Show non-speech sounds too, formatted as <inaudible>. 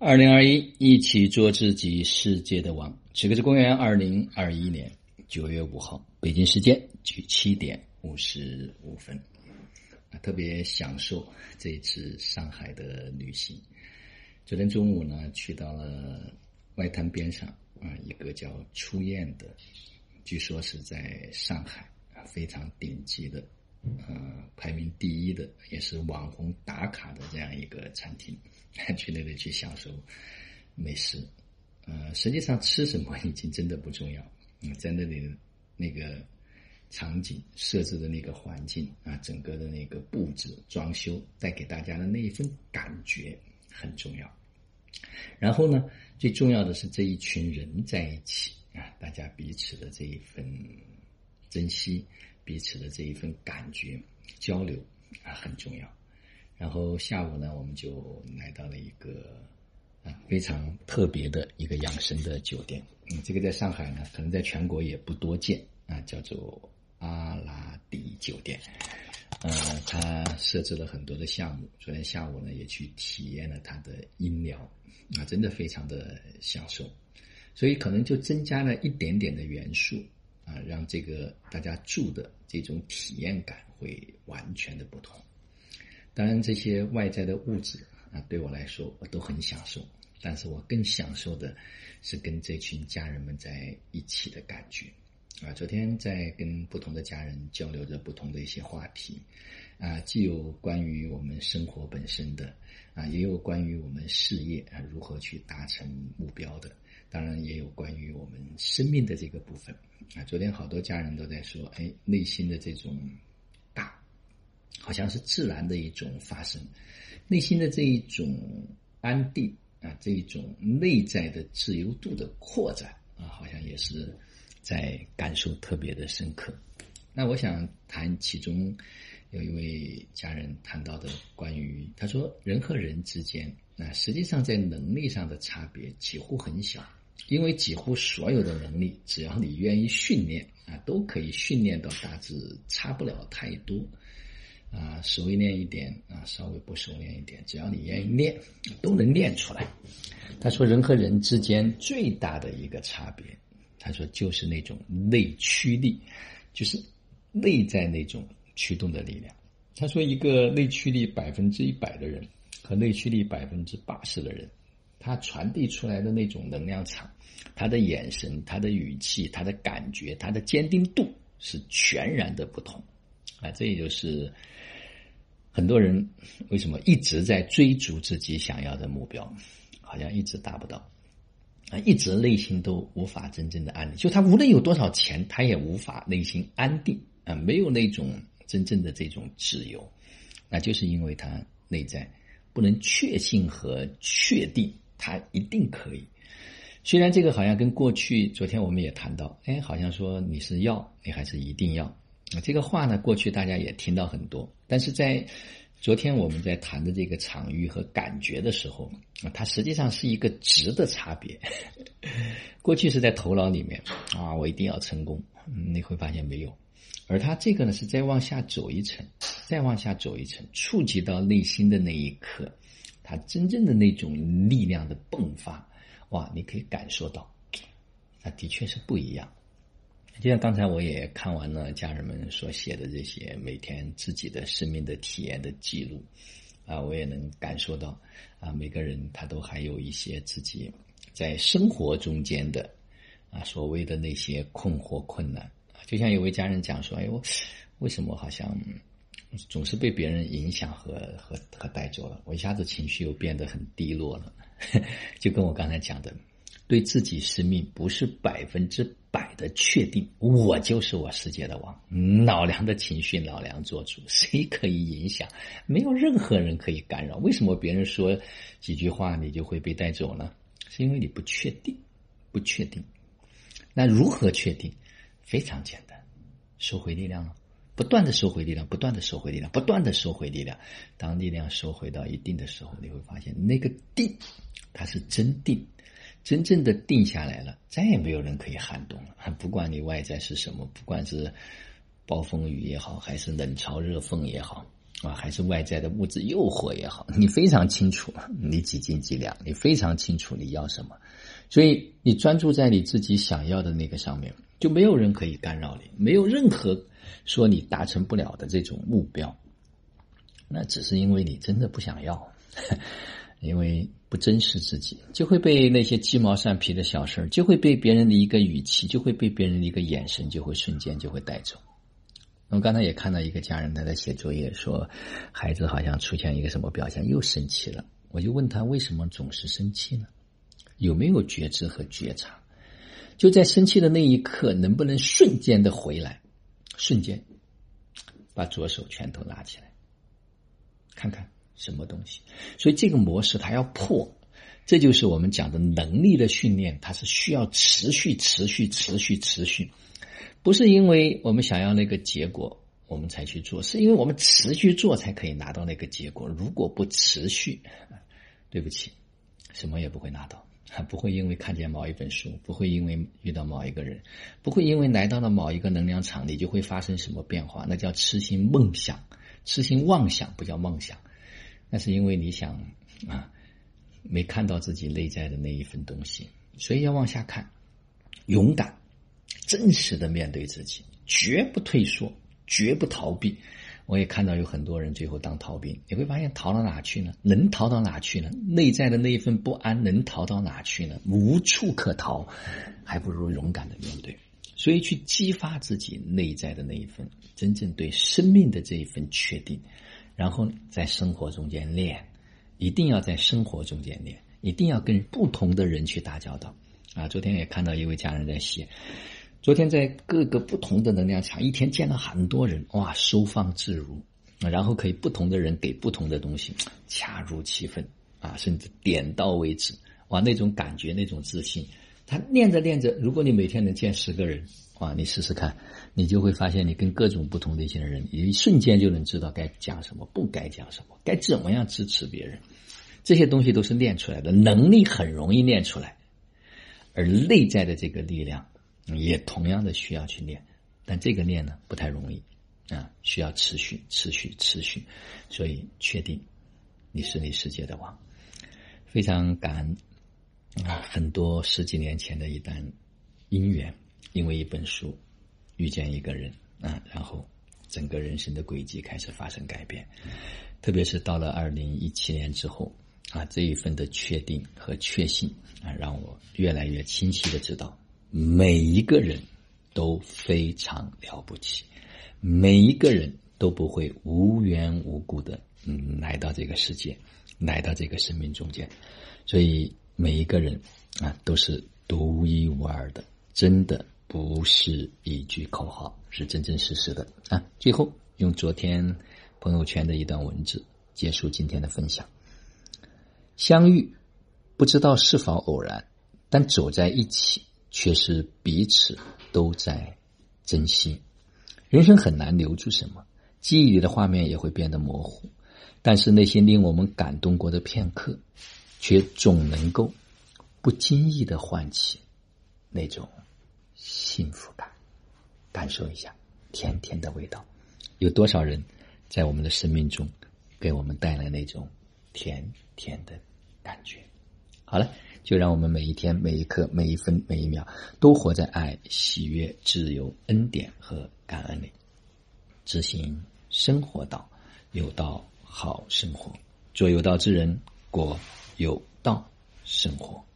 二零二一，一起做自己世界的王。此刻是公元二零二一年九月五号，北京时间七点五十五分。特别享受这一次上海的旅行。昨天中午呢，去到了外滩边上啊，一个叫初宴的，据说是在上海非常顶级的，呃，排名第一的，也是网红打卡的这样一个餐厅。<laughs> 去那里去享受美食，呃，实际上吃什么已经真的不重要。嗯，在那里那个场景设置的那个环境啊，整个的那个布置装修带给大家的那一份感觉很重要。然后呢，最重要的是这一群人在一起啊，大家彼此的这一份珍惜，彼此的这一份感觉交流啊，很重要。然后下午呢，我们就来到了一个啊非常特别的一个养生的酒店。嗯，这个在上海呢，可能在全国也不多见啊，叫做阿拉迪酒店。呃，它设置了很多的项目。昨天下午呢，也去体验了它的音疗啊，真的非常的享受。所以可能就增加了一点点的元素啊，让这个大家住的这种体验感会完全的不同。当然，这些外在的物质啊，对我来说我都很享受。但是我更享受的是跟这群家人们在一起的感觉。啊，昨天在跟不同的家人交流着不同的一些话题，啊，既有关于我们生活本身的，啊，也有关于我们事业啊如何去达成目标的，当然也有关于我们生命的这个部分。啊，昨天好多家人都在说，哎，内心的这种。好像是自然的一种发生，内心的这一种安定啊，这一种内在的自由度的扩展啊，好像也是在感受特别的深刻。那我想谈其中有一位家人谈到的关于，他说人和人之间啊，实际上在能力上的差别几乎很小，因为几乎所有的能力，只要你愿意训练啊，都可以训练到大致差不了太多。啊，熟练一点啊，稍微不熟练一点，只要你愿意练，都能练出来。他说，人和人之间最大的一个差别，他说就是那种内驱力，就是内在那种驱动的力量。他说，一个内驱力百分之一百的人和内驱力百分之八十的人，他传递出来的那种能量场，他的眼神、他的语气、他的感觉、他的坚定度是全然的不同。啊，这也就是。很多人为什么一直在追逐自己想要的目标，好像一直达不到啊，一直内心都无法真正的安定。就他无论有多少钱，他也无法内心安定啊，没有那种真正的这种自由，那就是因为他内在不能确信和确定他一定可以。虽然这个好像跟过去昨天我们也谈到，哎，好像说你是要，你还是一定要。啊，这个话呢，过去大家也听到很多，但是在昨天我们在谈的这个场域和感觉的时候，它实际上是一个值的差别。<laughs> 过去是在头脑里面啊，我一定要成功，你会发现没有，而它这个呢，是再往下走一层，再往下走一层，触及到内心的那一刻，它真正的那种力量的迸发，哇，你可以感受到，它的确是不一样。就像刚才我也看完了家人们所写的这些每天自己的生命的体验的记录，啊，我也能感受到，啊，每个人他都还有一些自己在生活中间的，啊，所谓的那些困惑困难。就像有位家人讲说：“哎，我为什么好像总是被别人影响和和和带走了？我一下子情绪又变得很低落了。” <laughs> 就跟我刚才讲的。对自己生命不是百分之百的确定，我就是我世界的王。老梁的情绪，老梁做主，谁可以影响？没有任何人可以干扰。为什么别人说几句话你就会被带走呢？是因为你不确定，不确定。那如何确定？非常简单，收回力量了，不断的收回力量，不断的收回力量，不断的收回力量。当力量收回到一定的时候，你会发现那个定，它是真定。真正的定下来了，再也没有人可以撼动了。不管你外在是什么，不管是暴风雨也好，还是冷嘲热讽也好，啊，还是外在的物质诱惑也好，你非常清楚你几斤几两，你非常清楚你要什么，所以你专注在你自己想要的那个上面，就没有人可以干扰你，没有任何说你达成不了的这种目标，那只是因为你真的不想要，<laughs> 因为不珍视自己，就会被那些鸡毛蒜皮的小事儿，就会被别人的一个语气，就会被别人的一个眼神，就会瞬间就会带走。我刚才也看到一个家人他在写作业，说孩子好像出现一个什么表现，又生气了。我就问他为什么总是生气呢？有没有觉知和觉察？就在生气的那一刻，能不能瞬间的回来？瞬间把左手拳头拿起来，看看什么东西。所以这个模式它要破，这就是我们讲的能力的训练，它是需要持续、持续、持续、持续。不是因为我们想要那个结果，我们才去做，是因为我们持续做才可以拿到那个结果。如果不持续，对不起，什么也不会拿到。不会因为看见某一本书，不会因为遇到某一个人，不会因为来到了某一个能量场，你就会发生什么变化。那叫痴心梦想，痴心妄想，不叫梦想。那是因为你想啊，没看到自己内在的那一份东西，所以要往下看，勇敢。真实的面对自己，绝不退缩，绝不逃避。我也看到有很多人最后当逃兵，你会发现逃到哪去呢？能逃到哪去呢？内在的那一份不安能逃到哪去呢？无处可逃，还不如勇敢的面对。所以去激发自己内在的那一份真正对生命的这一份确定，然后在生活中间练，一定要在生活中间练，一定要跟不同的人去打交道。啊，昨天也看到一位家人在写。昨天在各个不同的能量场，一天见了很多人，哇，收放自如，然后可以不同的人给不同的东西，恰如其分啊，甚至点到为止，哇，那种感觉，那种自信，他练着练着，如果你每天能见十个人，哇，你试试看，你就会发现你跟各种不同的一些人，一瞬间就能知道该讲什么，不该讲什么，该怎么样支持别人，这些东西都是练出来的，能力很容易练出来，而内在的这个力量。也同样的需要去练，但这个练呢不太容易啊，需要持续、持续、持续。所以确定你是你世界的王，非常感恩啊！很多十几年前的一段姻缘，因为一本书遇见一个人啊，然后整个人生的轨迹开始发生改变。特别是到了二零一七年之后啊，这一份的确定和确信啊，让我越来越清晰的知道。每一个人都非常了不起，每一个人都不会无缘无故的嗯来到这个世界，来到这个生命中间，所以每一个人啊都是独一无二的，真的不是一句口号，是真真实实的啊。最后用昨天朋友圈的一段文字结束今天的分享：相遇不知道是否偶然，但走在一起。却是彼此都在珍惜。人生很难留住什么，记忆里的画面也会变得模糊，但是那些令我们感动过的片刻，却总能够不经意的唤起那种幸福感。感受一下甜甜的味道，有多少人在我们的生命中给我们带来那种甜甜的感觉？好了。就让我们每一天、每一刻、每一分、每一秒，都活在爱、喜悦、自由、恩典和感恩里，执行生活道，有道好生活，做有道之人，过有道生活。